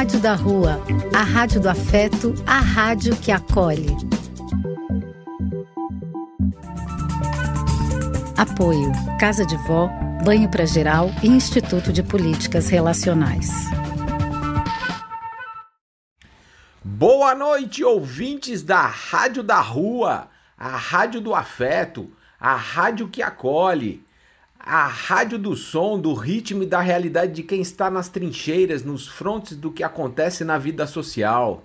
Rádio da Rua, a rádio do afeto, a rádio que acolhe. Apoio: Casa de Vó, Banho para Geral e Instituto de Políticas Relacionais. Boa noite, ouvintes da Rádio da Rua a rádio do afeto, a rádio que acolhe, a rádio do som, do ritmo e da realidade de quem está nas trincheiras, nos frontes do que acontece na vida social.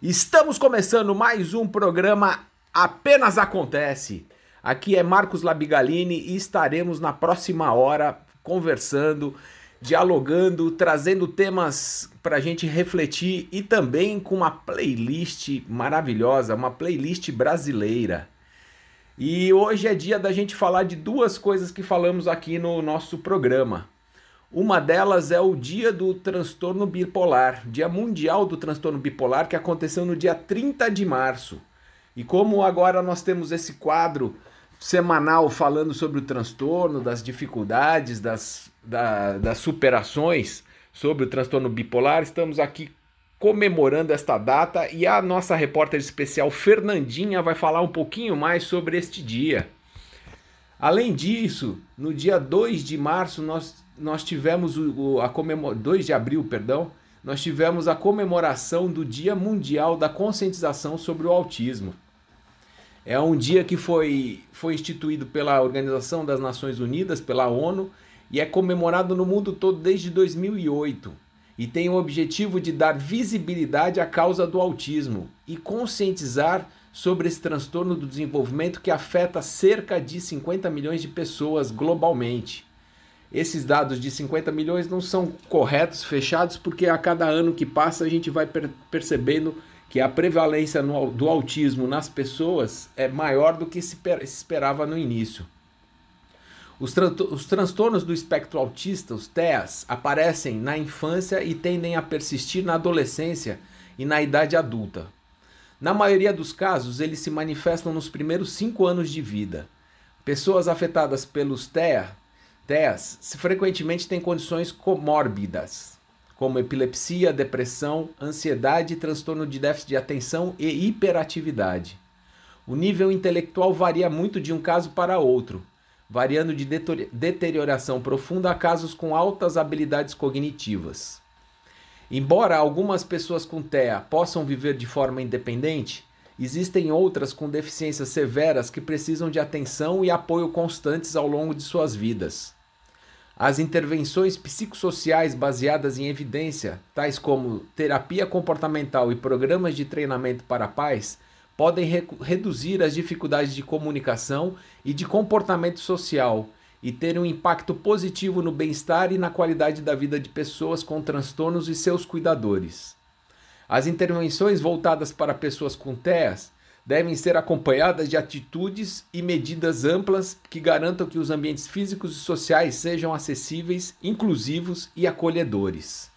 Estamos começando mais um programa Apenas Acontece. Aqui é Marcos Labigalini e estaremos na próxima hora conversando dialogando, trazendo temas para a gente refletir e também com uma playlist maravilhosa, uma playlist brasileira. E hoje é dia da gente falar de duas coisas que falamos aqui no nosso programa. Uma delas é o Dia do Transtorno Bipolar, Dia Mundial do Transtorno Bipolar, que aconteceu no dia 30 de março. E como agora nós temos esse quadro semanal falando sobre o transtorno, das dificuldades, das, da, das superações sobre o transtorno bipolar. Estamos aqui comemorando esta data e a nossa repórter especial Fernandinha vai falar um pouquinho mais sobre este dia. Além disso, no dia 2 de março nós, nós tivemos o, a comemor... 2 de abril, perdão, nós tivemos a comemoração do Dia Mundial da Conscientização sobre o Autismo. É um dia que foi, foi instituído pela Organização das Nações Unidas, pela ONU, e é comemorado no mundo todo desde 2008 e tem o objetivo de dar visibilidade à causa do autismo e conscientizar sobre esse transtorno do desenvolvimento que afeta cerca de 50 milhões de pessoas globalmente. Esses dados de 50 milhões não são corretos, fechados, porque a cada ano que passa a gente vai per percebendo que a prevalência no, do autismo nas pessoas é maior do que se, se esperava no início. Os, tran os, transtornos do espectro autista, os TEAs, aparecem na infância e tendem a persistir na adolescência e na idade adulta. Na maioria dos casos, eles se manifestam nos primeiros cinco anos de vida. Pessoas afetadas pelos TEA, TEAs frequentemente têm condições comórbidas, como epilepsia, depressão, ansiedade, transtorno de déficit de atenção e hiperatividade. O nível intelectual varia muito de um caso para outro, variando de deterioração profunda a casos com altas habilidades cognitivas. Embora algumas pessoas com TEA possam viver de forma independente, existem outras com deficiências severas que precisam de atenção e apoio constantes ao longo de suas vidas. As intervenções psicossociais baseadas em evidência, tais como terapia comportamental e programas de treinamento para pais, podem re reduzir as dificuldades de comunicação e de comportamento social e ter um impacto positivo no bem-estar e na qualidade da vida de pessoas com transtornos e seus cuidadores. As intervenções voltadas para pessoas com TEAs devem ser acompanhadas de atitudes e medidas amplas que garantam que os ambientes físicos e sociais sejam acessíveis, inclusivos e acolhedores.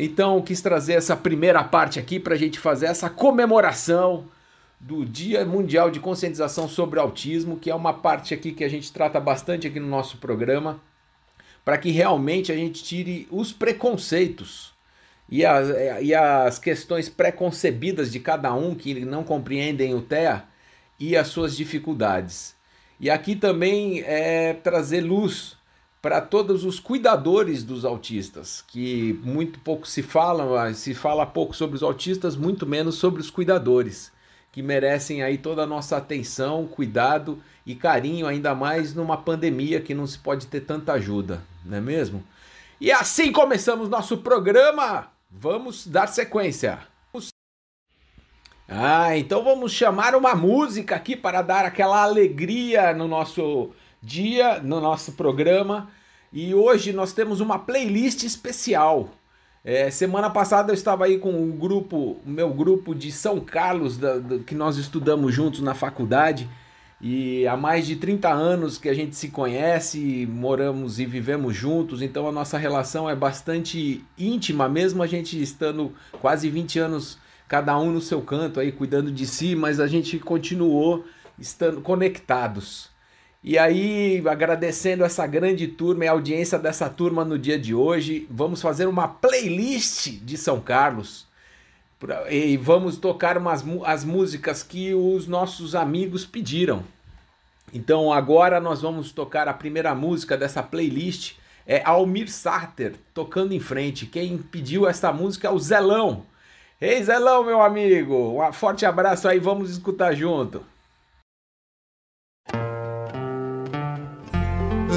Então, quis trazer essa primeira parte aqui para a gente fazer essa comemoração do Dia Mundial de Conscientização sobre Autismo, que é uma parte aqui que a gente trata bastante aqui no nosso programa, para que realmente a gente tire os preconceitos e as, e as questões preconcebidas de cada um que não compreendem o TEA e as suas dificuldades. E aqui também é trazer luz para todos os cuidadores dos autistas, que muito pouco se fala, se fala pouco sobre os autistas, muito menos sobre os cuidadores, que merecem aí toda a nossa atenção, cuidado e carinho, ainda mais numa pandemia que não se pode ter tanta ajuda, não é mesmo? E assim começamos nosso programa. Vamos dar sequência. Ah, então vamos chamar uma música aqui para dar aquela alegria no nosso dia, no nosso programa. E hoje nós temos uma playlist especial. É, semana passada eu estava aí com o grupo, meu grupo de São Carlos, da, que nós estudamos juntos na faculdade. E há mais de 30 anos que a gente se conhece, moramos e vivemos juntos, então a nossa relação é bastante íntima, mesmo a gente estando quase 20 anos cada um no seu canto aí cuidando de si, mas a gente continuou estando conectados. E aí, agradecendo essa grande turma e a audiência dessa turma no dia de hoje, vamos fazer uma playlist de São Carlos. E vamos tocar umas, as músicas que os nossos amigos pediram. Então agora nós vamos tocar a primeira música dessa playlist. É Almir Sarter, tocando em frente. Quem pediu essa música é o Zelão. Ei, Zelão, meu amigo, um forte abraço aí, vamos escutar junto.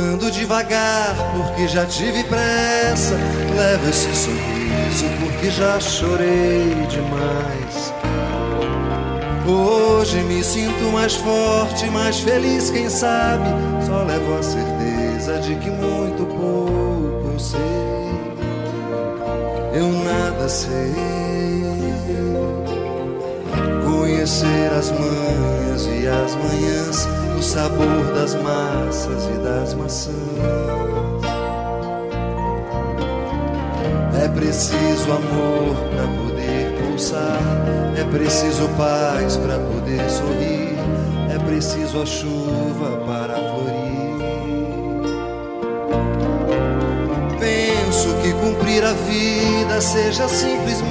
Ando devagar porque já tive pressa. Levo esse sorriso porque já chorei demais. Hoje me sinto mais forte, mais feliz, quem sabe. Só levo a certeza de que muito pouco eu sei. Eu nada sei. Conhecer as manhas e as manhãs o sabor das massas e das maçãs. É preciso amor para poder pulsar, é preciso paz para poder sorrir, é preciso a chuva para florir. Penso que cumprir a vida seja simplesmente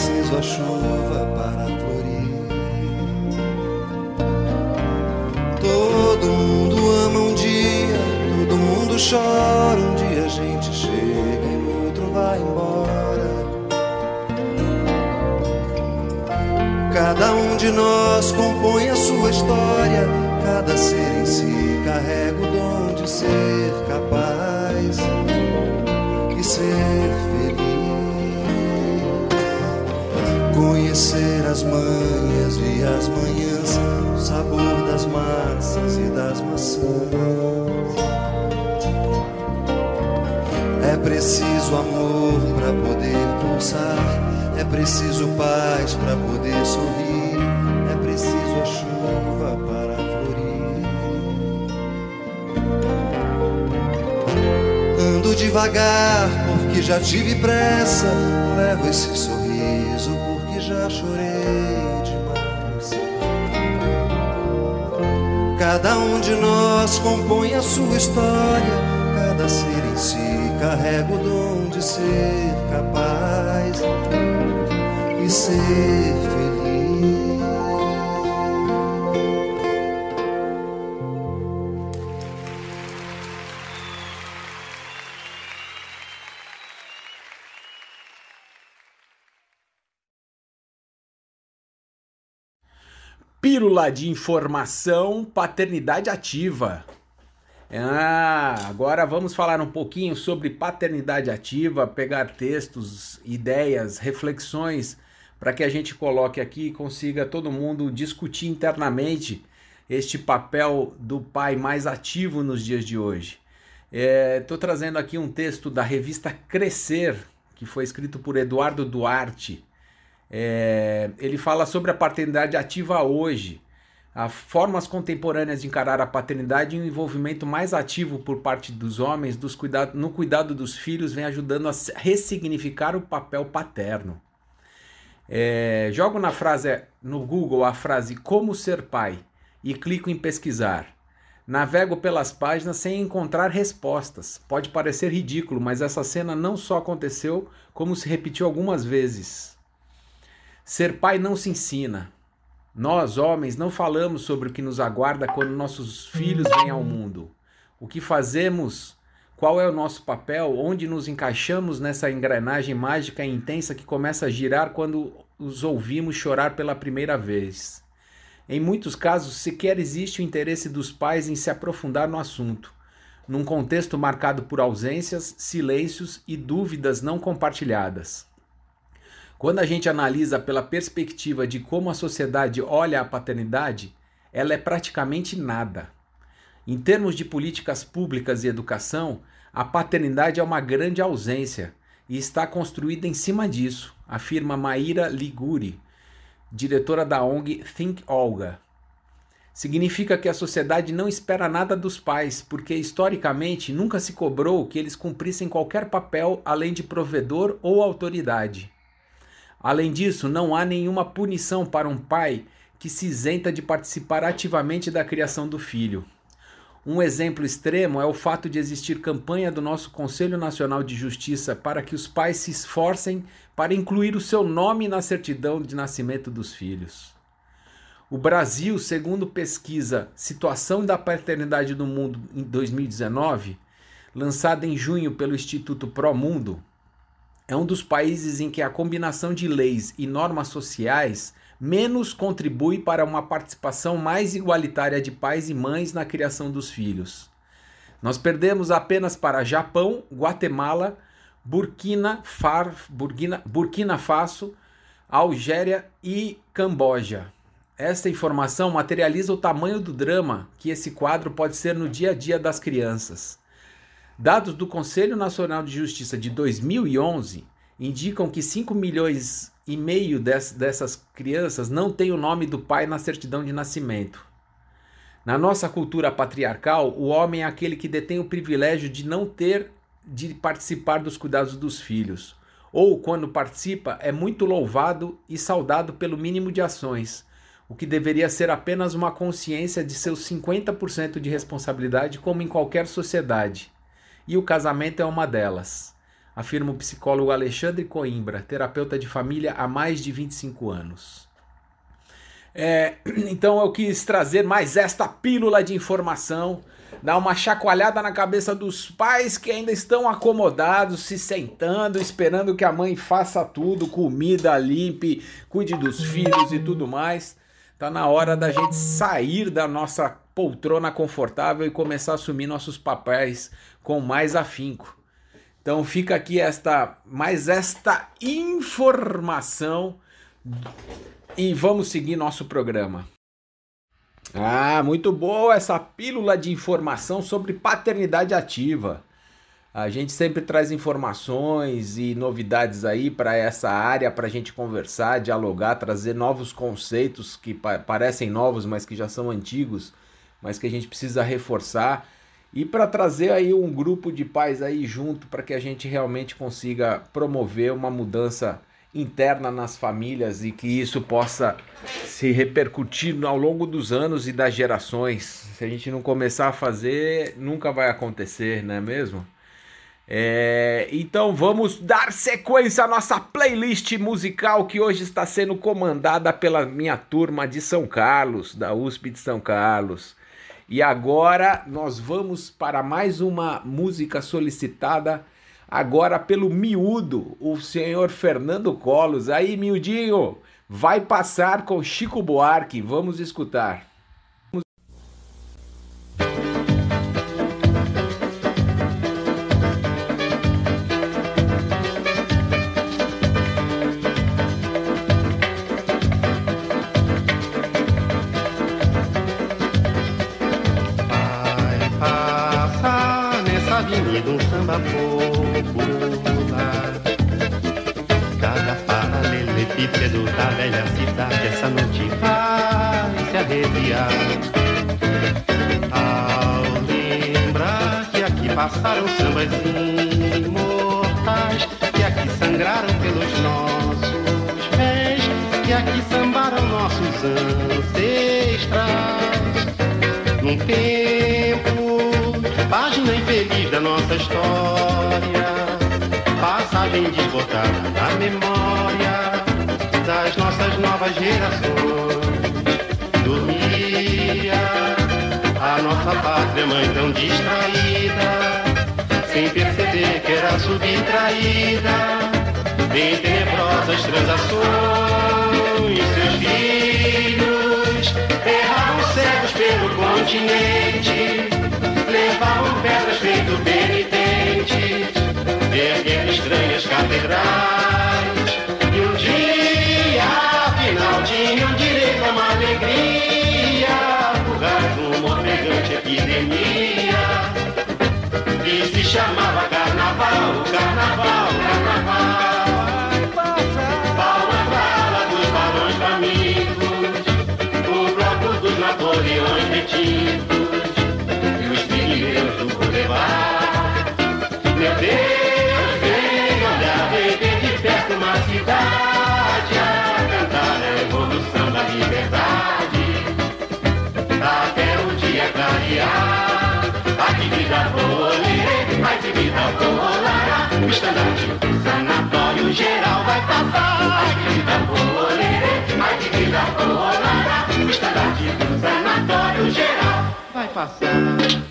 preciso a chuva para florir. Todo mundo ama um dia, todo mundo chora. Um dia a gente chega e outro vai embora. Cada um de nós compõe a sua história, cada ser em si carrega o dom de ser capaz as manhas e as manhãs, o sabor das massas e das maçãs. É preciso amor para poder pulsar, é preciso paz para poder sorrir, é preciso a chuva para florir. Ando devagar porque já tive pressa. Levo esse sorriso Cada um de nós compõe a sua história. Cada ser em si carrega o dom de ser capaz e ser feliz. De informação, paternidade ativa. Ah, agora vamos falar um pouquinho sobre paternidade ativa, pegar textos, ideias, reflexões para que a gente coloque aqui e consiga todo mundo discutir internamente este papel do pai mais ativo nos dias de hoje. Estou é, trazendo aqui um texto da revista Crescer, que foi escrito por Eduardo Duarte. É, ele fala sobre a paternidade ativa hoje, as formas contemporâneas de encarar a paternidade e um envolvimento mais ativo por parte dos homens dos cuidado, no cuidado dos filhos vem ajudando a ressignificar o papel paterno. É, jogo na frase no Google a frase como ser pai e clico em pesquisar. Navego pelas páginas sem encontrar respostas. Pode parecer ridículo, mas essa cena não só aconteceu, como se repetiu algumas vezes. Ser pai não se ensina. Nós, homens, não falamos sobre o que nos aguarda quando nossos filhos vêm ao mundo. O que fazemos, qual é o nosso papel, onde nos encaixamos nessa engrenagem mágica e intensa que começa a girar quando os ouvimos chorar pela primeira vez. Em muitos casos, sequer existe o interesse dos pais em se aprofundar no assunto, num contexto marcado por ausências, silêncios e dúvidas não compartilhadas. Quando a gente analisa pela perspectiva de como a sociedade olha a paternidade, ela é praticamente nada. Em termos de políticas públicas e educação, a paternidade é uma grande ausência e está construída em cima disso, afirma Maíra Liguri, diretora da ONG Think Olga. Significa que a sociedade não espera nada dos pais, porque historicamente nunca se cobrou que eles cumprissem qualquer papel além de provedor ou autoridade. Além disso, não há nenhuma punição para um pai que se isenta de participar ativamente da criação do filho. Um exemplo extremo é o fato de existir campanha do nosso Conselho Nacional de Justiça para que os pais se esforcem para incluir o seu nome na certidão de nascimento dos filhos. O Brasil, segundo pesquisa Situação da Paternidade no Mundo em 2019, lançada em junho pelo Instituto Promundo, é um dos países em que a combinação de leis e normas sociais menos contribui para uma participação mais igualitária de pais e mães na criação dos filhos. Nós perdemos apenas para Japão, Guatemala, Burkina, Far, Burkina, Burkina Faso, Algéria e Camboja. Esta informação materializa o tamanho do drama que esse quadro pode ser no dia a dia das crianças. Dados do Conselho Nacional de Justiça de 2011 indicam que 5 milhões e meio dessas crianças não têm o nome do pai na certidão de nascimento. Na nossa cultura patriarcal, o homem é aquele que detém o privilégio de não ter de participar dos cuidados dos filhos, ou quando participa, é muito louvado e saudado pelo mínimo de ações, o que deveria ser apenas uma consciência de seus 50% de responsabilidade, como em qualquer sociedade e o casamento é uma delas, afirma o psicólogo Alexandre Coimbra, terapeuta de família há mais de 25 anos. É, então eu quis trazer mais esta pílula de informação, dar uma chacoalhada na cabeça dos pais que ainda estão acomodados, se sentando, esperando que a mãe faça tudo, comida, limpe, cuide dos filhos e tudo mais. Tá na hora da gente sair da nossa poltrona confortável e começar a assumir nossos papéis com mais afinco. Então fica aqui esta mais esta informação e vamos seguir nosso programa. Ah, muito boa essa pílula de informação sobre paternidade ativa. A gente sempre traz informações e novidades aí para essa área para a gente conversar, dialogar, trazer novos conceitos que pa parecem novos, mas que já são antigos, mas que a gente precisa reforçar e para trazer aí um grupo de pais aí junto para que a gente realmente consiga promover uma mudança interna nas famílias e que isso possa se repercutir ao longo dos anos e das gerações. Se a gente não começar a fazer, nunca vai acontecer, não é mesmo? É, então vamos dar sequência à nossa playlist musical que hoje está sendo comandada pela minha turma de São Carlos, da USP de São Carlos. E agora nós vamos para mais uma música solicitada agora pelo miúdo, o senhor Fernando Colos. Aí, miudinho, vai passar com Chico Buarque. Vamos escutar. E os pigmeus do Boulevard. Meu Deus, vem olhar, vem ver de perto uma cidade a cantar a evolução da liberdade. Até o dia clarear, a vida ai que vida bolará. O estandarte do sanatório geral vai passar. Que vida ai que vida bolará. Passar.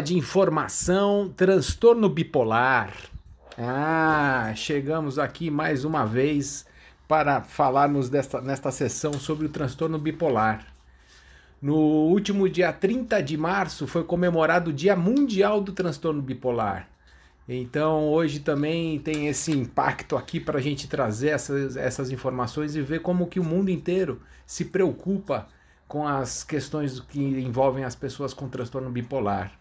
De informação, transtorno bipolar. Ah, chegamos aqui mais uma vez para falarmos desta, nesta sessão sobre o transtorno bipolar. No último dia 30 de março foi comemorado o Dia Mundial do Transtorno Bipolar. Então hoje também tem esse impacto aqui para a gente trazer essas, essas informações e ver como que o mundo inteiro se preocupa com as questões que envolvem as pessoas com transtorno bipolar.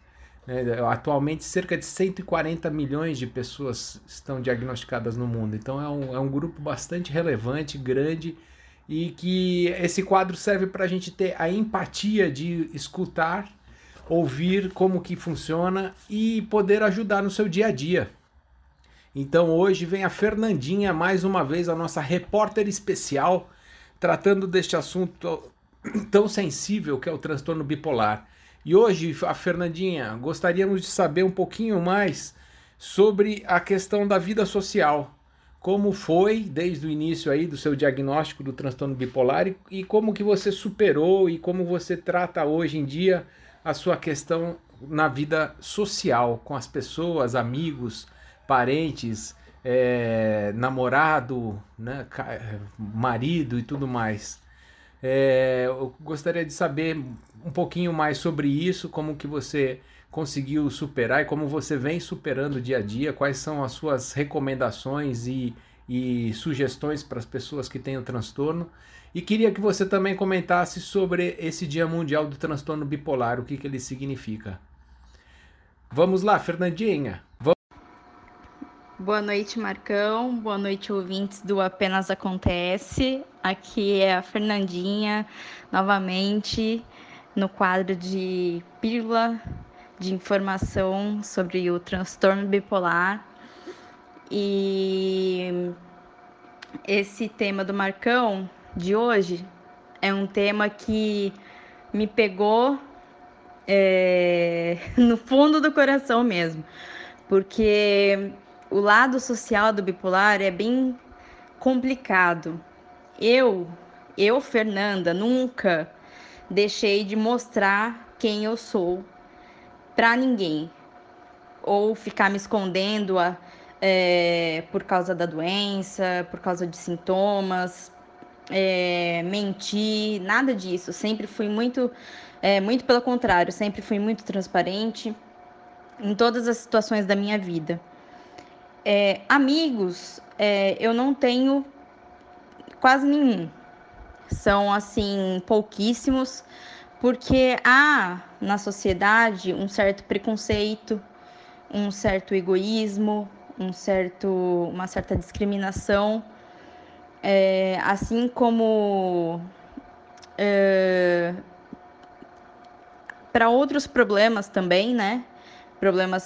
Né? atualmente, cerca de 140 milhões de pessoas estão diagnosticadas no mundo. Então é um, é um grupo bastante relevante, grande, e que esse quadro serve para a gente ter a empatia de escutar, ouvir como que funciona e poder ajudar no seu dia a dia. Então hoje vem a Fernandinha, mais uma vez, a nossa repórter especial, tratando deste assunto tão sensível que é o transtorno bipolar. E hoje, a Fernandinha, gostaríamos de saber um pouquinho mais sobre a questão da vida social. Como foi desde o início aí do seu diagnóstico do transtorno bipolar e, e como que você superou e como você trata hoje em dia a sua questão na vida social com as pessoas, amigos, parentes, é, namorado, né, marido e tudo mais. É, eu gostaria de saber um pouquinho mais sobre isso, como que você conseguiu superar e como você vem superando dia a dia, quais são as suas recomendações e, e sugestões para as pessoas que têm o transtorno. E queria que você também comentasse sobre esse Dia Mundial do Transtorno Bipolar, o que, que ele significa. Vamos lá, Fernandinha. Vamos... Boa noite, Marcão. Boa noite, ouvintes do Apenas Acontece. Aqui é a Fernandinha, novamente, no quadro de pílula de informação sobre o transtorno bipolar. E esse tema do Marcão de hoje é um tema que me pegou é, no fundo do coração mesmo, porque o lado social do bipolar é bem complicado. Eu, eu, Fernanda, nunca deixei de mostrar quem eu sou para ninguém ou ficar me escondendo a, é, por causa da doença, por causa de sintomas, é, mentir, nada disso. Sempre fui muito, é, muito pelo contrário, sempre fui muito transparente em todas as situações da minha vida. É, amigos, é, eu não tenho quase nenhum. São, assim, pouquíssimos, porque há na sociedade um certo preconceito, um certo egoísmo, um certo, uma certa discriminação, é, assim como é, para outros problemas também, né? Problemas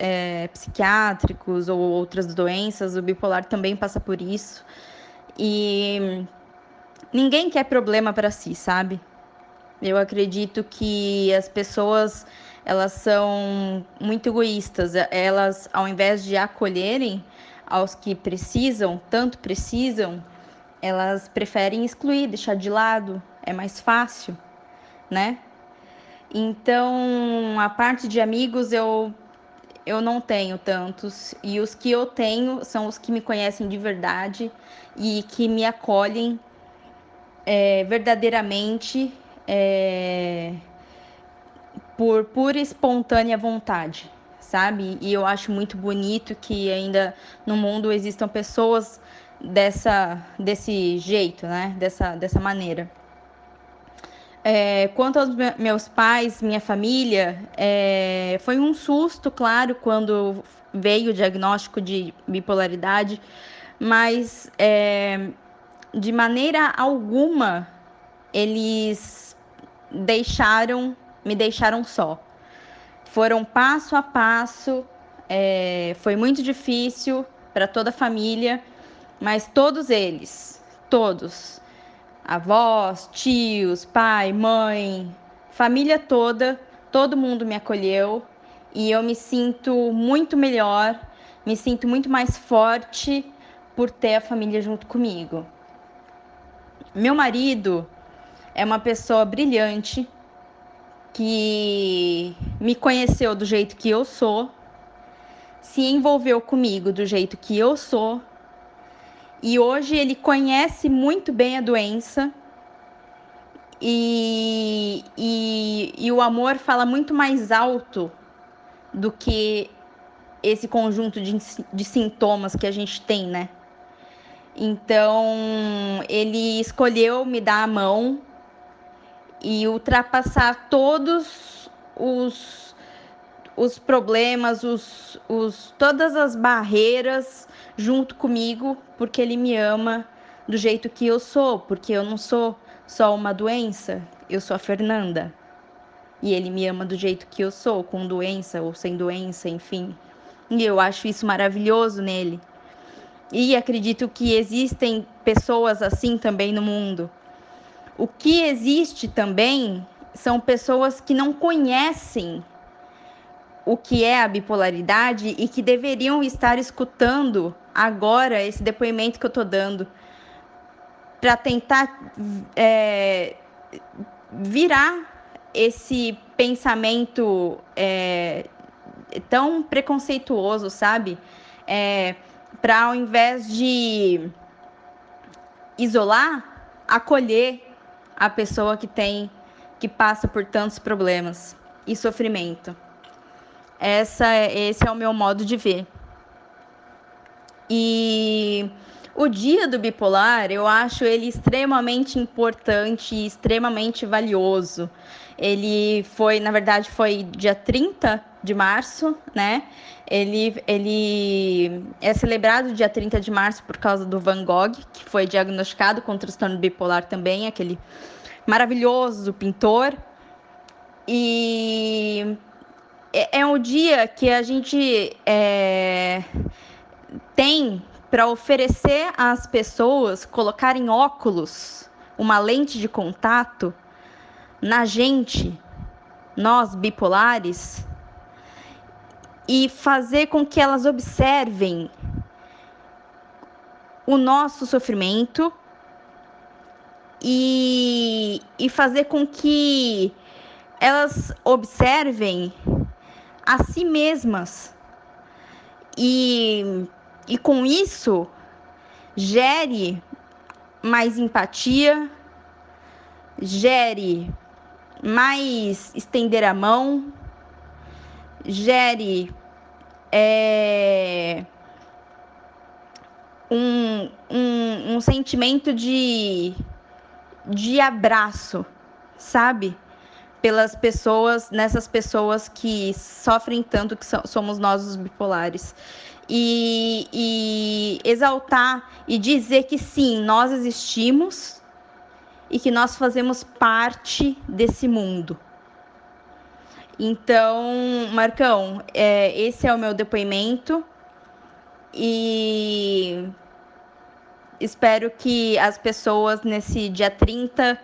é, psiquiátricos ou outras doenças, o bipolar também passa por isso. E ninguém quer problema para si, sabe? Eu acredito que as pessoas elas são muito egoístas. Elas, ao invés de acolherem aos que precisam, tanto precisam, elas preferem excluir, deixar de lado. É mais fácil, né? Então, a parte de amigos eu eu não tenho tantos e os que eu tenho são os que me conhecem de verdade e que me acolhem é, verdadeiramente é, por pura espontânea vontade, sabe? E eu acho muito bonito que ainda no mundo existam pessoas dessa desse jeito, né? Dessa dessa maneira. É, quanto aos meus pais, minha família, é, foi um susto, claro, quando veio o diagnóstico de bipolaridade, mas é, de maneira alguma eles deixaram me deixaram só. Foram passo a passo, é, foi muito difícil para toda a família, mas todos eles, todos, avós, tios, pai, mãe, família toda, todo mundo me acolheu e eu me sinto muito melhor, me sinto muito mais forte por ter a família junto comigo. Meu marido é uma pessoa brilhante, que me conheceu do jeito que eu sou, se envolveu comigo do jeito que eu sou, e hoje ele conhece muito bem a doença. E, e, e o amor fala muito mais alto do que esse conjunto de, de sintomas que a gente tem, né? Então, ele escolheu me dar a mão e ultrapassar todos os, os problemas, os, os, todas as barreiras junto comigo, porque ele me ama do jeito que eu sou, porque eu não sou só uma doença, eu sou a Fernanda. E ele me ama do jeito que eu sou, com doença ou sem doença, enfim. E eu acho isso maravilhoso nele. E acredito que existem pessoas assim também no mundo o que existe também são pessoas que não conhecem o que é a bipolaridade e que deveriam estar escutando agora esse depoimento que eu estou dando para tentar é, virar esse pensamento é, tão preconceituoso, sabe? É, para ao invés de isolar, acolher a pessoa que tem que passa por tantos problemas e sofrimento. Essa é, esse é o meu modo de ver. E o dia do bipolar, eu acho ele extremamente importante e extremamente valioso. Ele foi, na verdade, foi dia 30 de março, né? Ele, ele é celebrado dia 30 de março por causa do Van Gogh, que foi diagnosticado com transtorno bipolar também, aquele maravilhoso pintor. E é, é um dia que a gente é, tem para oferecer às pessoas colocarem óculos, uma lente de contato na gente, nós bipolares, e fazer com que elas observem o nosso sofrimento e, e fazer com que elas observem a si mesmas e, e com isso gere mais empatia, gere mais estender a mão, gere é, um, um, um sentimento de, de abraço, sabe? Pelas pessoas, nessas pessoas que sofrem tanto que somos nós os bipolares. E, e exaltar e dizer que sim, nós existimos e que nós fazemos parte desse mundo. Então, Marcão, é, esse é o meu depoimento e espero que as pessoas nesse dia 30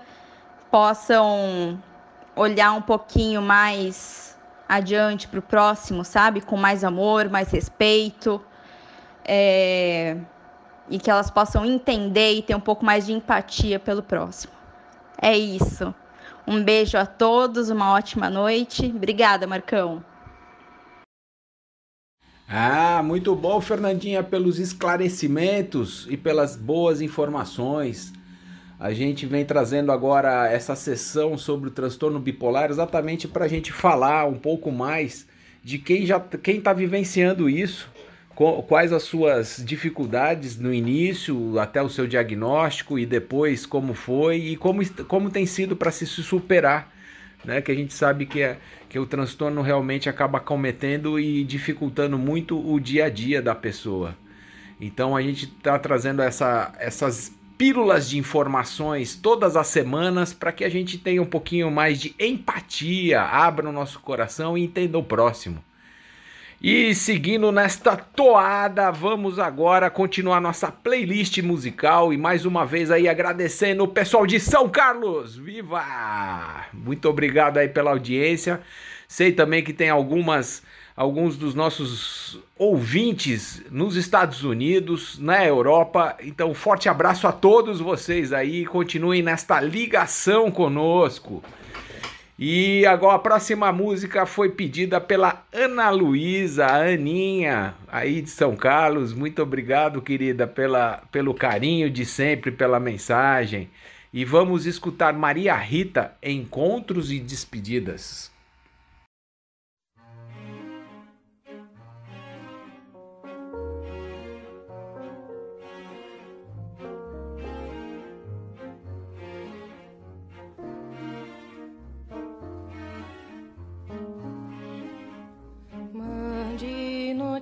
possam olhar um pouquinho mais adiante para o próximo, sabe? Com mais amor, mais respeito. É... E que elas possam entender e ter um pouco mais de empatia pelo próximo. É isso. Um beijo a todos, uma ótima noite. Obrigada, Marcão. Ah, muito bom, Fernandinha, pelos esclarecimentos e pelas boas informações. A gente vem trazendo agora essa sessão sobre o transtorno bipolar exatamente para a gente falar um pouco mais de quem já quem está vivenciando isso quais as suas dificuldades no início, até o seu diagnóstico e depois como foi e como, como tem sido para se superar, né? Que a gente sabe que, é, que o transtorno realmente acaba cometendo e dificultando muito o dia a dia da pessoa. Então a gente está trazendo essa, essas pílulas de informações todas as semanas para que a gente tenha um pouquinho mais de empatia, abra o nosso coração e entenda o próximo. E seguindo nesta toada, vamos agora continuar nossa playlist musical e mais uma vez aí agradecendo o pessoal de São Carlos. Viva! Muito obrigado aí pela audiência. Sei também que tem algumas alguns dos nossos ouvintes nos Estados Unidos, na Europa. Então, forte abraço a todos vocês aí. Continuem nesta ligação conosco. E agora a próxima música foi pedida pela Ana Luísa, Aninha, aí de São Carlos. Muito obrigado, querida, pela, pelo carinho de sempre, pela mensagem. E vamos escutar Maria Rita, Encontros e Despedidas.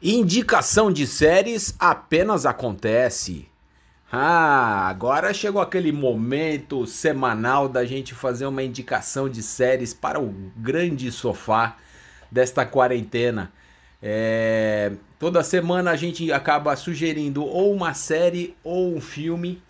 Indicação de séries apenas acontece. Ah, agora chegou aquele momento semanal da gente fazer uma indicação de séries para o grande sofá desta quarentena. É, toda semana a gente acaba sugerindo ou uma série ou um filme,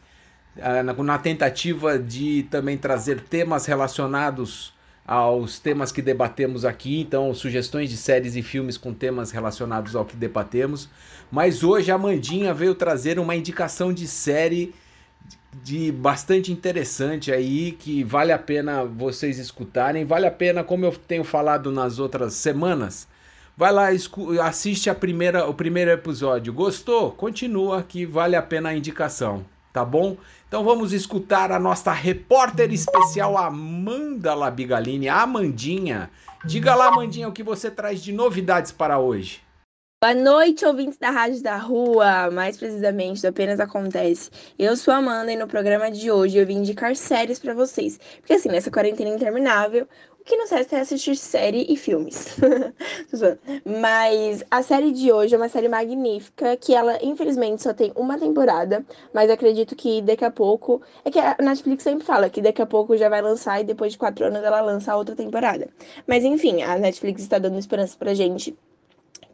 ah, na, na tentativa de também trazer temas relacionados aos temas que debatemos aqui, então sugestões de séries e filmes com temas relacionados ao que debatemos. Mas hoje a Mandinha veio trazer uma indicação de série de bastante interessante aí que vale a pena vocês escutarem, vale a pena, como eu tenho falado nas outras semanas. Vai lá, assiste a primeira, o primeiro episódio. Gostou? Continua que vale a pena a indicação, tá bom? Então vamos escutar a nossa repórter especial Amanda Labigalini, a Amandinha. Diga lá, Amandinha, o que você traz de novidades para hoje. Boa noite, ouvintes da Rádio da Rua, mais precisamente do Apenas Acontece. Eu sou a Amanda e no programa de hoje eu vim indicar séries pra vocês. Porque assim, nessa quarentena interminável, que nos resta é assistir série e filmes. Mas a série de hoje é uma série magnífica, que ela infelizmente só tem uma temporada, mas acredito que daqui a pouco... É que a Netflix sempre fala que daqui a pouco já vai lançar e depois de quatro anos ela lança outra temporada. Mas enfim, a Netflix está dando esperança pra gente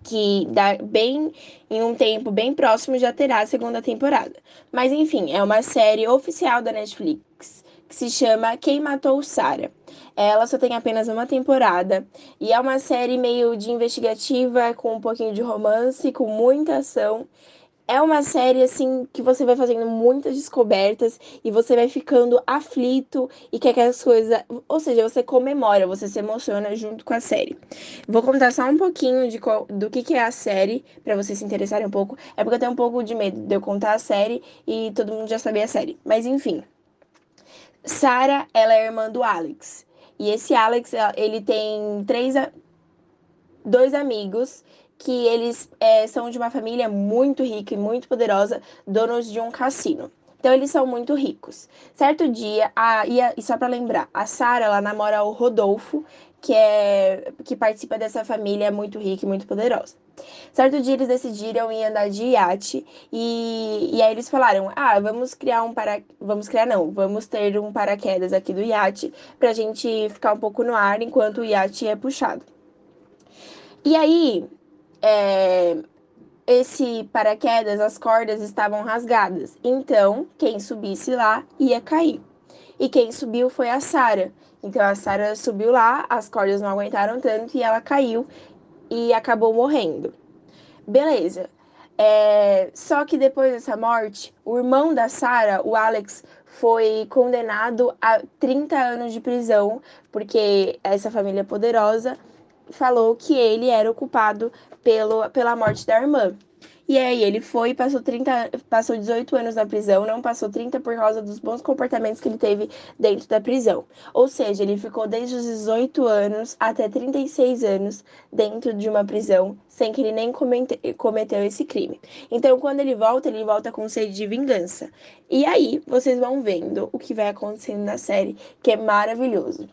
que dá bem em um tempo bem próximo já terá a segunda temporada. Mas enfim, é uma série oficial da Netflix que se chama Quem Matou Sarah. Ela só tem apenas uma temporada e é uma série meio de investigativa com um pouquinho de romance, com muita ação. É uma série assim que você vai fazendo muitas descobertas e você vai ficando aflito e quer que as coisas, ou seja, você comemora, você se emociona junto com a série. Vou contar só um pouquinho de qual, do que, que é a série, pra vocês se interessarem um pouco. É porque eu tenho um pouco de medo de eu contar a série e todo mundo já sabia a série. Mas enfim. Sarah, ela é irmã do Alex. E esse Alex, ele tem três, dois amigos que eles é, são de uma família muito rica e muito poderosa, donos de um cassino. Então eles são muito ricos. Certo dia, a, e, a, e só para lembrar, a Sara ela namora o Rodolfo, que é que participa dessa família muito rica e muito poderosa. Certo dia eles decidiram ir andar de iate e, e aí eles falaram: "Ah, vamos criar um para vamos criar não, vamos ter um paraquedas aqui do iate pra gente ficar um pouco no ar enquanto o iate é puxado". E aí, é, esse paraquedas, as cordas estavam rasgadas. Então, quem subisse lá ia cair. E quem subiu foi a Sara. Então a Sara subiu lá, as cordas não aguentaram tanto e ela caiu e acabou morrendo. Beleza. É, só que depois dessa morte, o irmão da Sara, o Alex, foi condenado a 30 anos de prisão, porque essa família poderosa falou que ele era o culpado pelo, pela morte da irmã. E aí ele foi passou 30, passou 18 anos na prisão, não passou 30 por causa dos bons comportamentos que ele teve dentro da prisão. Ou seja, ele ficou desde os 18 anos até 36 anos dentro de uma prisão, sem que ele nem cometeu esse crime. Então, quando ele volta, ele volta com sede de vingança. E aí, vocês vão vendo o que vai acontecendo na série, que é maravilhoso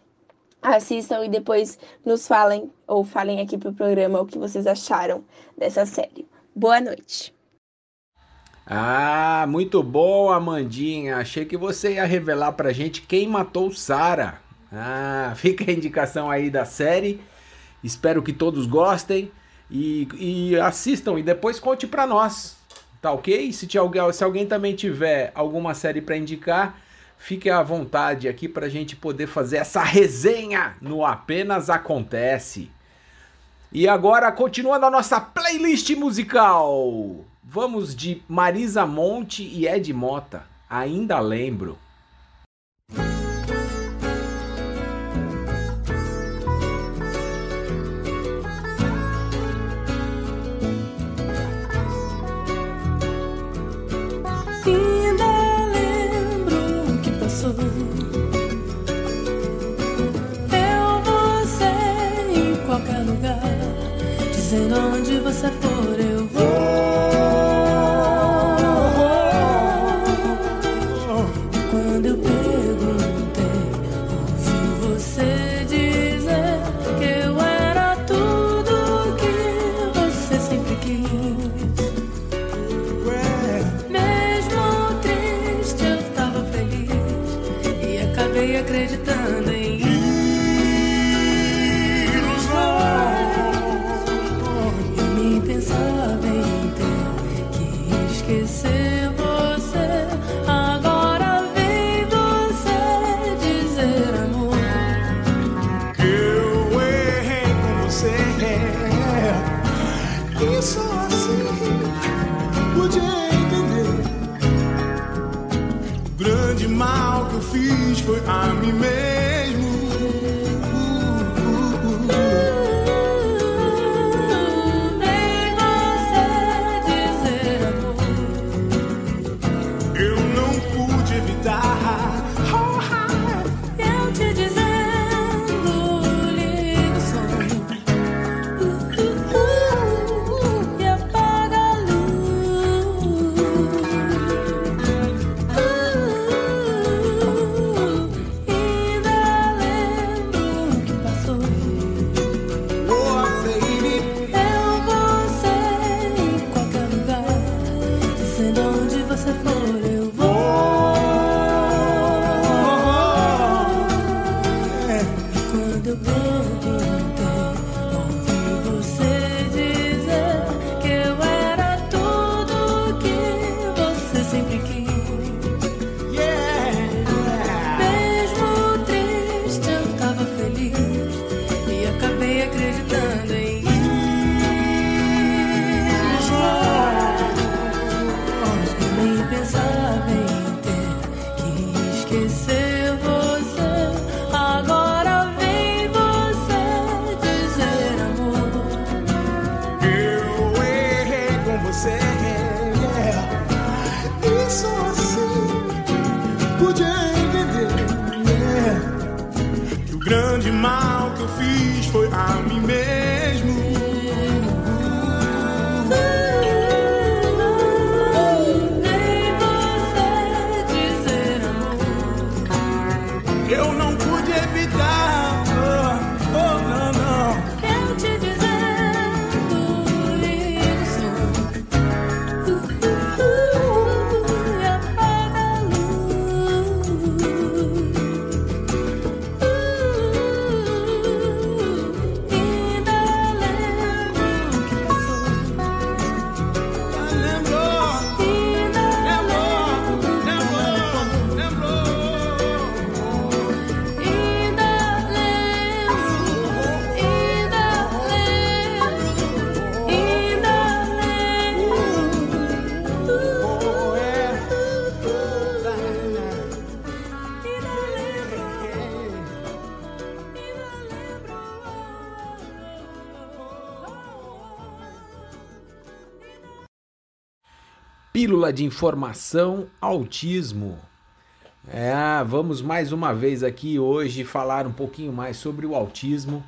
assistam e depois nos falem ou falem aqui pro programa o que vocês acharam dessa série. Boa noite. Ah, muito bom, Amandinha. Achei que você ia revelar pra gente quem matou Sara. Ah, fica a indicação aí da série. Espero que todos gostem e, e assistam e depois conte pra nós. Tá ok? Se, se alguém também tiver alguma série pra indicar, fique à vontade aqui pra gente poder fazer essa resenha no Apenas Acontece. E agora, continuando a nossa playlist musical, vamos de Marisa Monte e Ed Mota. Ainda lembro. Fiz foi Pílula de informação, autismo. É, vamos mais uma vez aqui hoje falar um pouquinho mais sobre o autismo.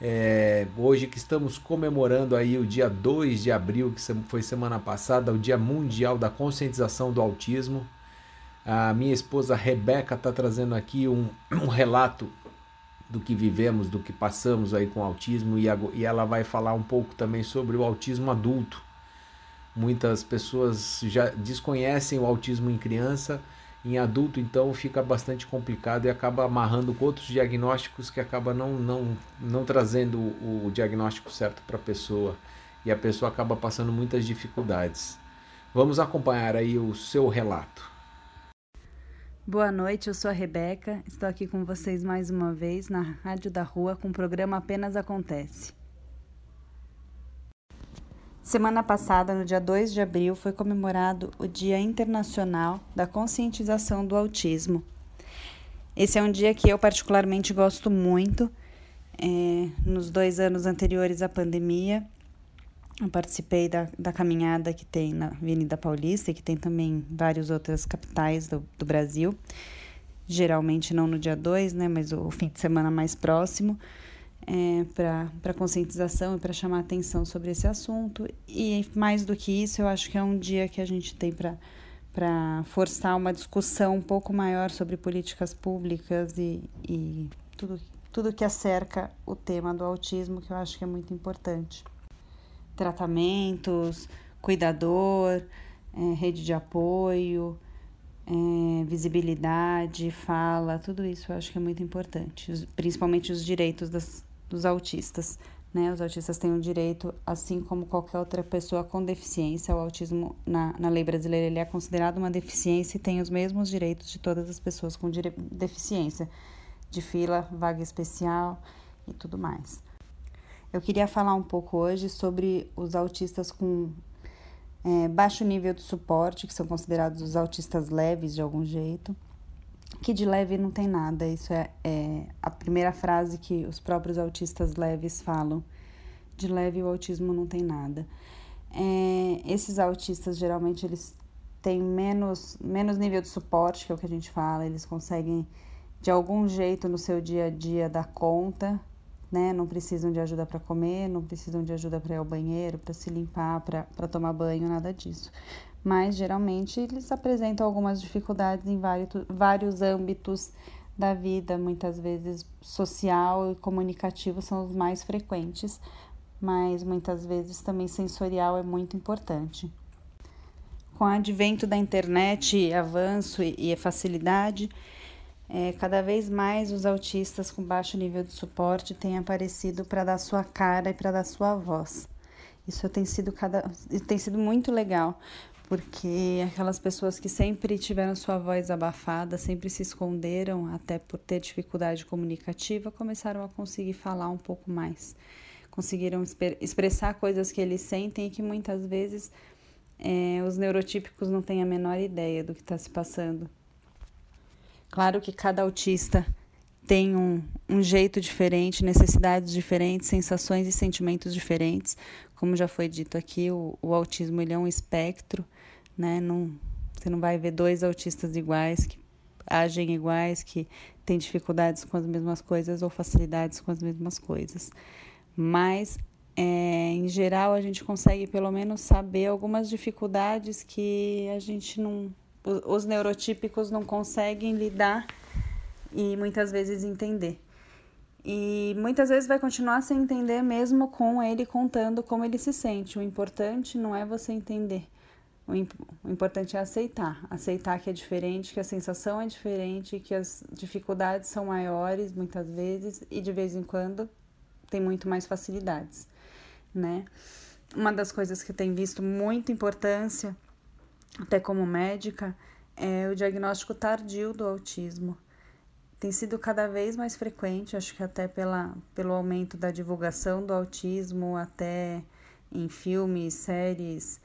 É, hoje que estamos comemorando aí o dia 2 de abril, que foi semana passada, o Dia Mundial da Conscientização do Autismo. A minha esposa Rebeca está trazendo aqui um, um, relato do que vivemos, do que passamos aí com o autismo e, a, e ela vai falar um pouco também sobre o autismo adulto. Muitas pessoas já desconhecem o autismo em criança, em adulto então fica bastante complicado e acaba amarrando com outros diagnósticos que acaba não, não, não trazendo o, diagnóstico certo para a pessoa e a pessoa acaba passando muitas dificuldades. Vamos acompanhar aí o seu relato. Boa noite, eu sou a Rebeca, estou aqui com vocês mais uma vez na Rádio da Rua com o programa Apenas Acontece. Semana passada, no dia 2 de abril, foi comemorado o Dia Internacional da Conscientização do Autismo. Esse é um dia que eu particularmente gosto muito. É, nos dois anos anteriores à pandemia, eu participei da, da caminhada que tem na Avenida Paulista e que tem também várias outras capitais do, do Brasil. Geralmente não no dia 2, né, mas o fim de semana mais próximo é, para conscientização e para chamar atenção sobre esse assunto. E mais do que isso, eu acho que é um dia que a gente tem para forçar uma discussão um pouco maior sobre políticas públicas e, e tudo, tudo que acerca o tema do autismo, que eu acho que é muito importante. Tratamentos, cuidador, é, rede de apoio, é, visibilidade, fala, tudo isso eu acho que é muito importante, principalmente os direitos das, dos autistas. Né? Os autistas têm o direito, assim como qualquer outra pessoa com deficiência. O autismo, na, na lei brasileira, ele é considerado uma deficiência e tem os mesmos direitos de todas as pessoas com deficiência, de fila, vaga especial e tudo mais. Eu queria falar um pouco hoje sobre os autistas com é, baixo nível de suporte, que são considerados os autistas leves de algum jeito que de leve não tem nada. Isso é, é, a primeira frase que os próprios autistas leves falam. De leve o autismo não tem nada. É, esses autistas geralmente eles têm menos, menos nível de suporte, que é o que a gente fala, eles conseguem de algum jeito no seu dia a dia dar conta, né? Não precisam de ajuda para comer, não precisam de ajuda para ir ao banheiro, para se limpar, para tomar banho, nada disso mas geralmente eles apresentam algumas dificuldades em vários, vários âmbitos da vida, muitas vezes social e comunicativo são os mais frequentes, mas muitas vezes também sensorial é muito importante. Com o advento da internet, avanço e, facilidade, é, cada vez mais os autistas com baixo nível de suporte têm aparecido para dar sua cara e para dar sua voz. Isso tem sido, cada, tem sido muito legal, porque aquelas pessoas que sempre tiveram sua voz abafada, sempre se esconderam, até por ter dificuldade comunicativa, começaram a conseguir falar um pouco mais. Conseguiram expressar coisas que eles sentem e que muitas vezes é, os neurotípicos não têm a menor ideia do que está se passando. Claro que cada autista tem um, um jeito diferente, necessidades diferentes, sensações e sentimentos diferentes. Como já foi dito aqui, o, o autismo ele é um espectro né? Não, você não vai ver dois autistas iguais que agem iguais, que têm dificuldades com as mesmas coisas ou facilidades com as mesmas coisas. Mas, é, em geral, a gente consegue pelo menos saber algumas dificuldades que a gente não. Os neurotípicos não conseguem lidar e muitas vezes entender. E muitas vezes vai continuar sem entender, mesmo com ele contando como ele se sente. O importante não é você entender o, importante é aceitar, aceitar que é diferente, que a sensação é diferente, que as dificuldades são maiores muitas vezes e de vez em quando tem muito mais facilidades, né? Uma das coisas que tem visto muita importância, até como médica, é o diagnóstico tardio do autismo. Tem sido cada vez mais frequente, acho que até pela, pelo aumento da divulgação do autismo, até em filmes, séries,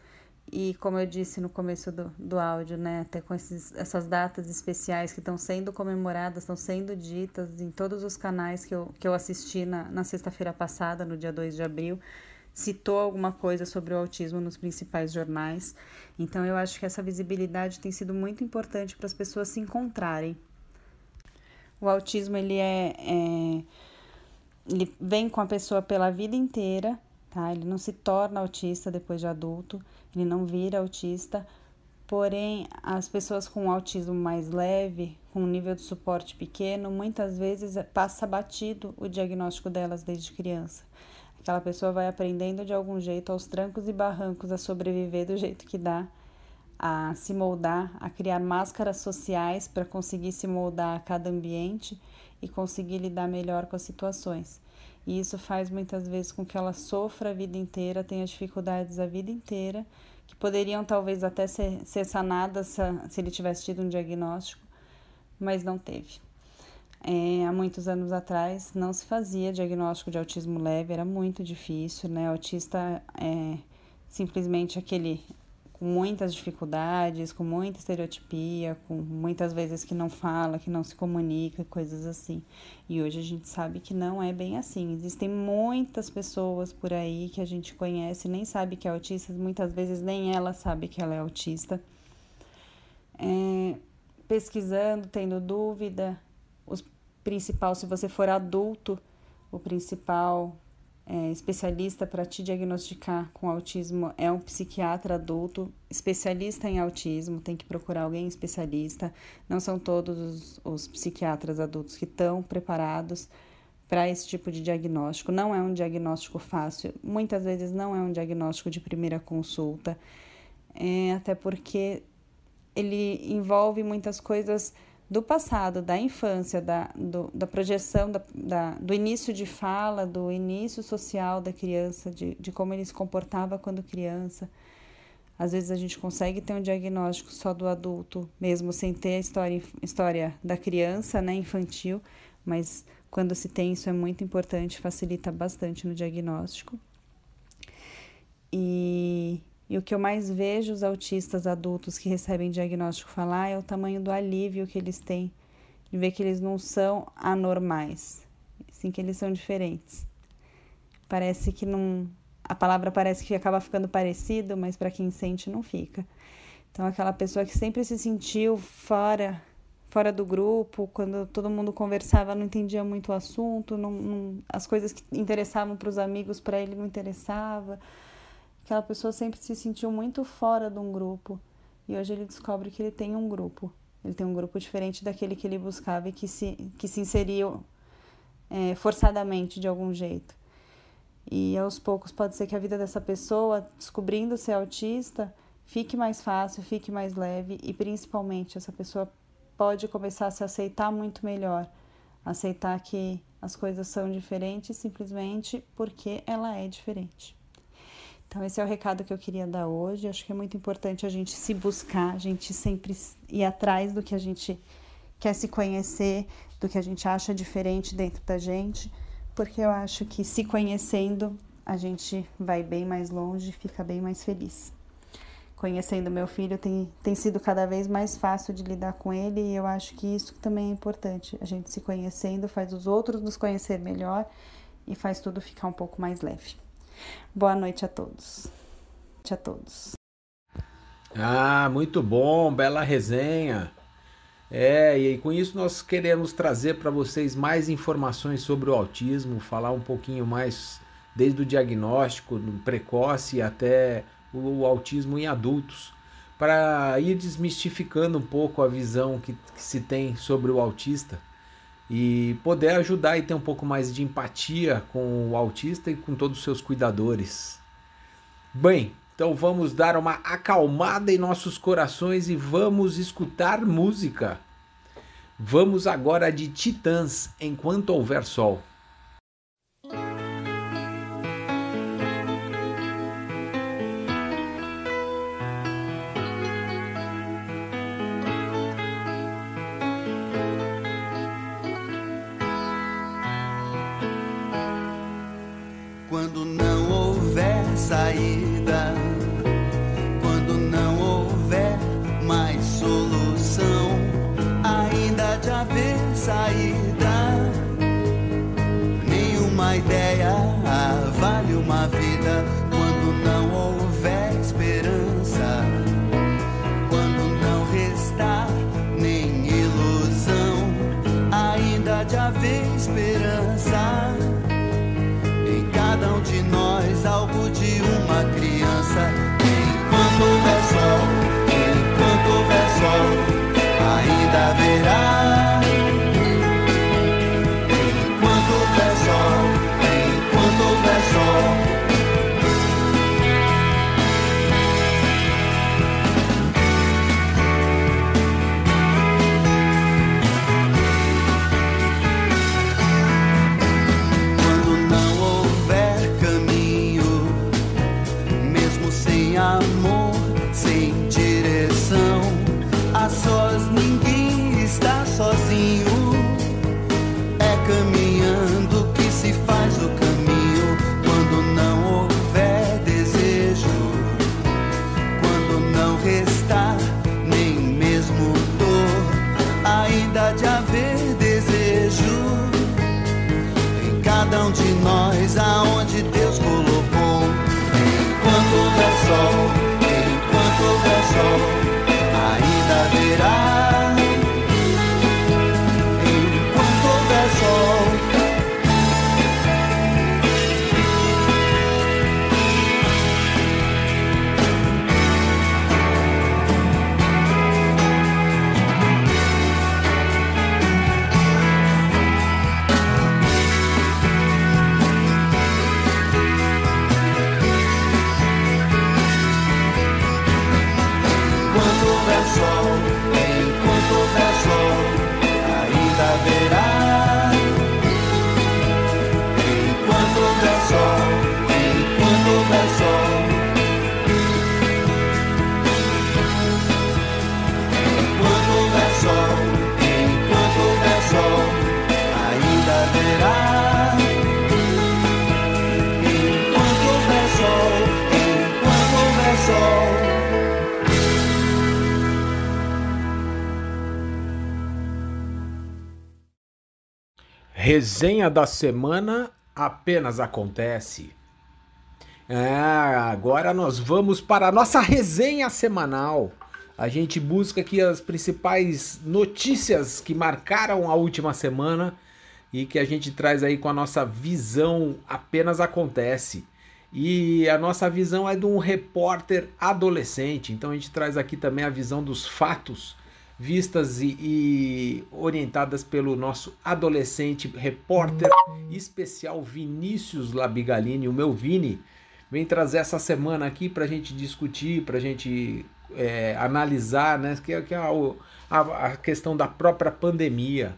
e como eu disse no começo do, do áudio, né, até com esses, essas datas especiais que estão sendo comemoradas, estão sendo ditas em todos os canais que eu, que eu assisti na, na sexta-feira passada, no dia 2 de abril, citou alguma coisa sobre o autismo nos principais jornais. Então eu acho que essa visibilidade tem sido muito importante para as pessoas se encontrarem. O autismo ele é, é ele vem com a pessoa pela vida inteira, tá? Ele não se torna autista depois de adulto, ele não vira autista. Porém, as pessoas com autismo mais leve, com um nível de suporte pequeno, muitas vezes passa batido o diagnóstico delas desde criança. Aquela pessoa vai aprendendo de algum jeito, aos trancos e barrancos, a sobreviver do jeito que dá, a se moldar, a criar máscaras sociais para conseguir se moldar a cada ambiente e conseguir lidar melhor com as situações. E isso faz muitas vezes com que ela sofra a vida inteira, tenha dificuldades a vida inteira, que poderiam talvez até ser, ser sanadas se, se ele tivesse tido um diagnóstico, mas não teve. É, há muitos anos atrás não se fazia diagnóstico de autismo leve, era muito difícil, né? Autista é simplesmente aquele com muitas dificuldades, com muita estereotipia, com muitas vezes que não fala, que não se comunica, coisas assim. E hoje a gente sabe que não é bem assim. Existem muitas pessoas por aí que a gente conhece, nem sabe que é autista, muitas vezes nem ela sabe que ela é autista. É, pesquisando, tendo dúvida, os principal, se você for adulto, o principal é, especialista para te diagnosticar com autismo é um psiquiatra adulto, especialista em autismo, tem que procurar alguém especialista. Não são todos os, os psiquiatras adultos que estão preparados para esse tipo de diagnóstico. Não é um diagnóstico fácil, muitas vezes não é um diagnóstico de primeira consulta, é, até porque ele envolve muitas coisas do passado, da infância, da, do, da projeção, da, da, do início de fala, do início social da criança, de, de como ele se comportava quando criança. Às vezes a gente consegue ter um diagnóstico só do adulto, mesmo sem ter a história, história da criança, né, infantil, mas quando se tem isso é muito importante, facilita bastante no diagnóstico. E e o que eu mais vejo os autistas adultos que recebem diagnóstico falar é o tamanho do alívio que eles têm de ver que eles não são anormais, sim que eles são diferentes. Parece que não. A palavra parece que acaba ficando parecido, mas para quem sente não fica. Então, aquela pessoa que sempre se sentiu fora fora do grupo, quando todo mundo conversava, não entendia muito o assunto, não, não as coisas que interessavam para os amigos, para ele não interessava aquela pessoa sempre se sentiu muito fora de um grupo e hoje ele descobre que ele tem um grupo. Ele tem um grupo diferente daquele que ele buscava e que se, que se inseriu é, forçadamente de algum jeito. E aos poucos pode ser que a vida dessa pessoa, descobrindo ser autista, fique mais fácil, fique mais leve e principalmente essa pessoa pode começar a se aceitar muito melhor, aceitar que as coisas são diferentes simplesmente porque ela é diferente. Então, esse é o recado que eu queria dar hoje. Acho que é muito importante a gente se buscar, a gente sempre ir atrás do que a gente quer se conhecer, do que a gente acha diferente dentro da gente, porque eu acho que se conhecendo, a gente vai bem mais longe, fica bem mais feliz. Conhecendo meu filho, tem, tem sido cada vez mais fácil de lidar com ele e eu acho que isso também é importante. A gente se conhecendo faz os outros nos conhecer melhor e faz tudo ficar um pouco mais leve. Boa noite a todos. A todos. Ah, muito bom, bela resenha. É, e com isso nós queremos trazer para vocês mais informações sobre o autismo, falar um pouquinho mais desde o diagnóstico precoce até o autismo em adultos, para ir desmistificando um pouco a visão que, que se tem sobre o autista e poder ajudar e ter um pouco mais de empatia com o autista e com todos os seus cuidadores. Bem, então vamos dar uma acalmada em nossos corações e vamos escutar música. Vamos agora de Titãs enquanto houver sol. Quando não houver saída, Resenha da semana apenas acontece. Ah, agora nós vamos para a nossa resenha semanal. A gente busca aqui as principais notícias que marcaram a última semana e que a gente traz aí com a nossa visão apenas acontece. E a nossa visão é de um repórter adolescente, então a gente traz aqui também a visão dos fatos vistas e, e orientadas pelo nosso adolescente repórter especial Vinícius Labigalini, o meu Vini, vem trazer essa semana aqui para a gente discutir, para a gente é, analisar, né, que é, que é a, a, a questão da própria pandemia,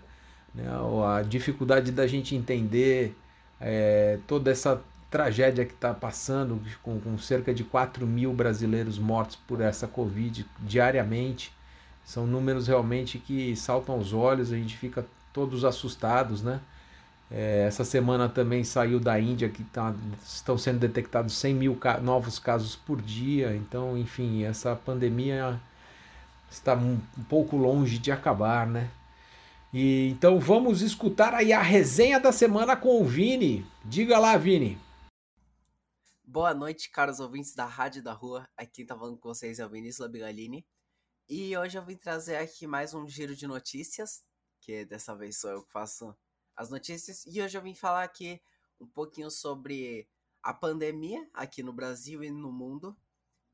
né, a dificuldade da gente entender é, toda essa tragédia que está passando, com, com cerca de 4 mil brasileiros mortos por essa Covid diariamente. São números realmente que saltam aos olhos, a gente fica todos assustados, né? É, essa semana também saiu da Índia que tá, estão sendo detectados 100 mil ca novos casos por dia. Então, enfim, essa pandemia está um, um pouco longe de acabar, né? E, então vamos escutar aí a resenha da semana com o Vini. Diga lá, Vini. Boa noite, caros ouvintes da Rádio da Rua. Aqui quem tá falando com vocês é o Vinícius Labigalini. E hoje eu vim trazer aqui mais um giro de notícias, que dessa vez sou eu que faço as notícias. E hoje eu vim falar aqui um pouquinho sobre a pandemia aqui no Brasil e no mundo,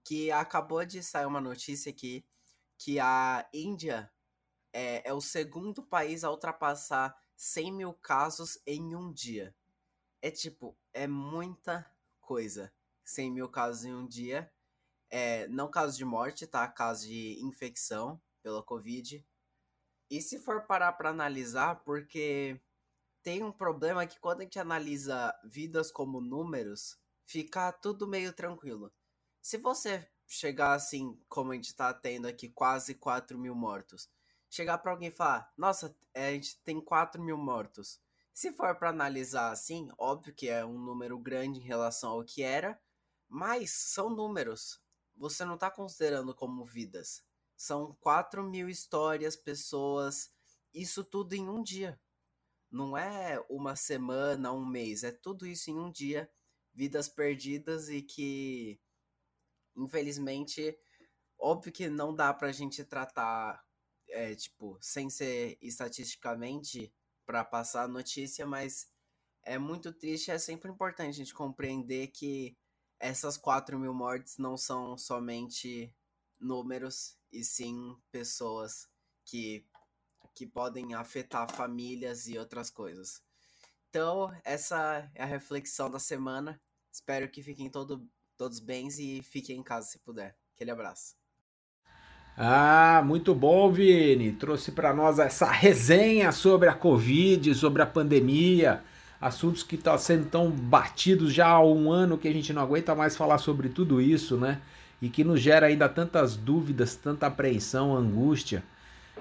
que acabou de sair uma notícia aqui que a Índia é, é o segundo país a ultrapassar 100 mil casos em um dia. É tipo, é muita coisa. 100 mil casos em um dia. É, não casos de morte, tá? Casos de infecção pela Covid. E se for parar para analisar, porque tem um problema que quando a gente analisa vidas como números, fica tudo meio tranquilo. Se você chegar assim, como a gente tá tendo aqui, quase 4 mil mortos, chegar para alguém e falar, nossa, é, a gente tem 4 mil mortos. Se for para analisar assim, óbvio que é um número grande em relação ao que era, mas são números. Você não tá considerando como vidas. São 4 mil histórias, pessoas, isso tudo em um dia. Não é uma semana, um mês, é tudo isso em um dia. Vidas perdidas e que infelizmente, óbvio que não dá pra gente tratar, é, tipo, sem ser estatisticamente pra passar a notícia, mas é muito triste, é sempre importante a gente compreender que essas 4 mil mortes não são somente números, e sim pessoas que, que podem afetar famílias e outras coisas. Então, essa é a reflexão da semana. Espero que fiquem todo, todos bens e fiquem em casa se puder. Aquele abraço. Ah, muito bom, Vini. Trouxe para nós essa resenha sobre a Covid, sobre a pandemia, assuntos que estão sendo tão batidos já há um ano que a gente não aguenta mais falar sobre tudo isso, né? E que nos gera ainda tantas dúvidas, tanta apreensão, angústia.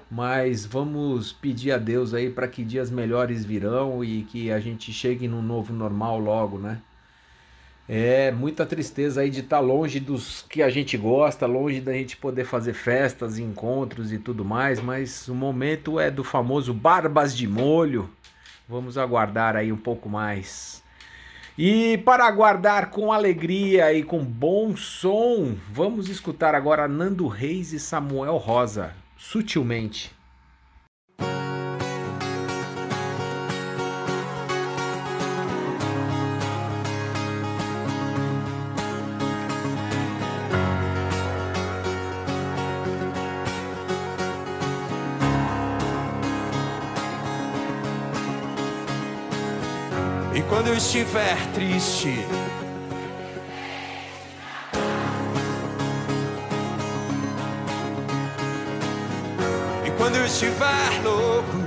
Mas vamos pedir a Deus aí para que dias melhores virão e que a gente chegue num novo normal logo, né? É muita tristeza aí de estar longe dos que a gente gosta, longe da gente poder fazer festas, encontros e tudo mais, mas o momento é do famoso Barbas de Molho. Vamos aguardar aí um pouco mais. E para aguardar com alegria e com bom som, vamos escutar agora Nando Reis e Samuel Rosa, sutilmente. Estiver triste, e quando eu estiver louco,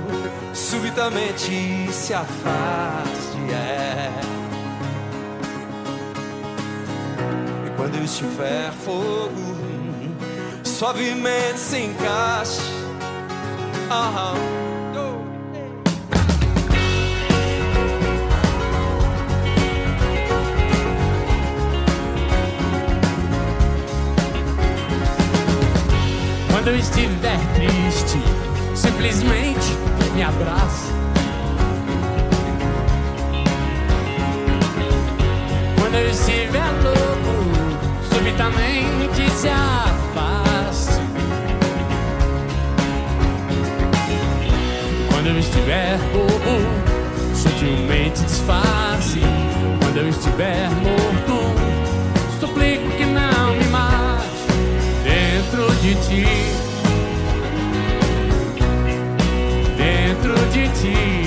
subitamente se afaste. É. E quando eu estiver fogo, suavemente se encaixe. Aham. Quando estiver triste, simplesmente me abraça. Quando eu estiver louco, subitamente se afaste. Quando eu estiver bobo, sutilmente disfarce. Quando eu estiver morto, suplico que não me mate dentro de ti. Dentro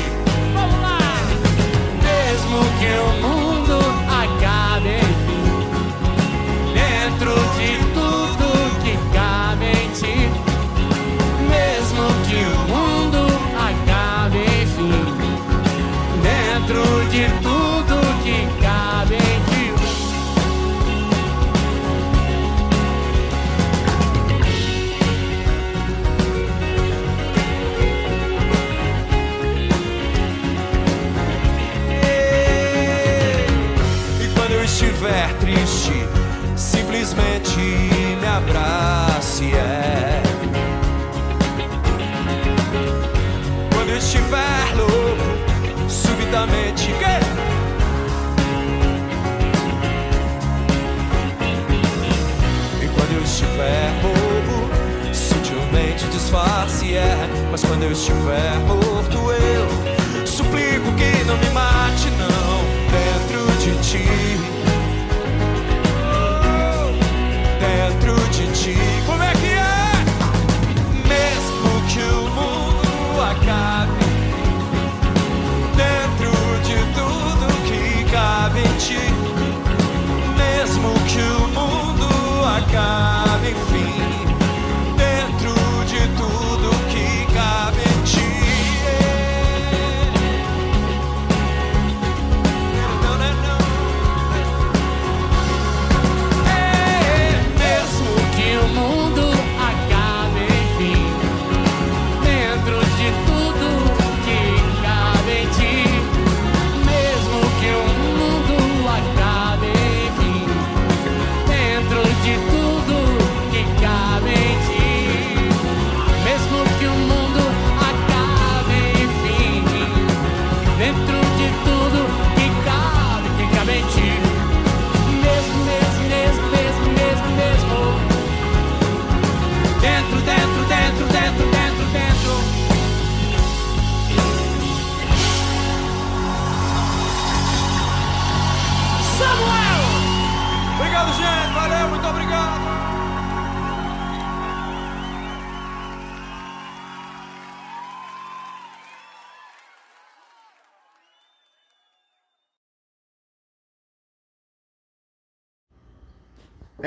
disfarce. É. Mas quando eu estiver morto, eu suplico que não me mate, não, dentro de ti. Dentro de ti, como é que é? Mesmo que o mundo acabe, dentro de tudo que cabe em ti. Mesmo que o mundo acabe,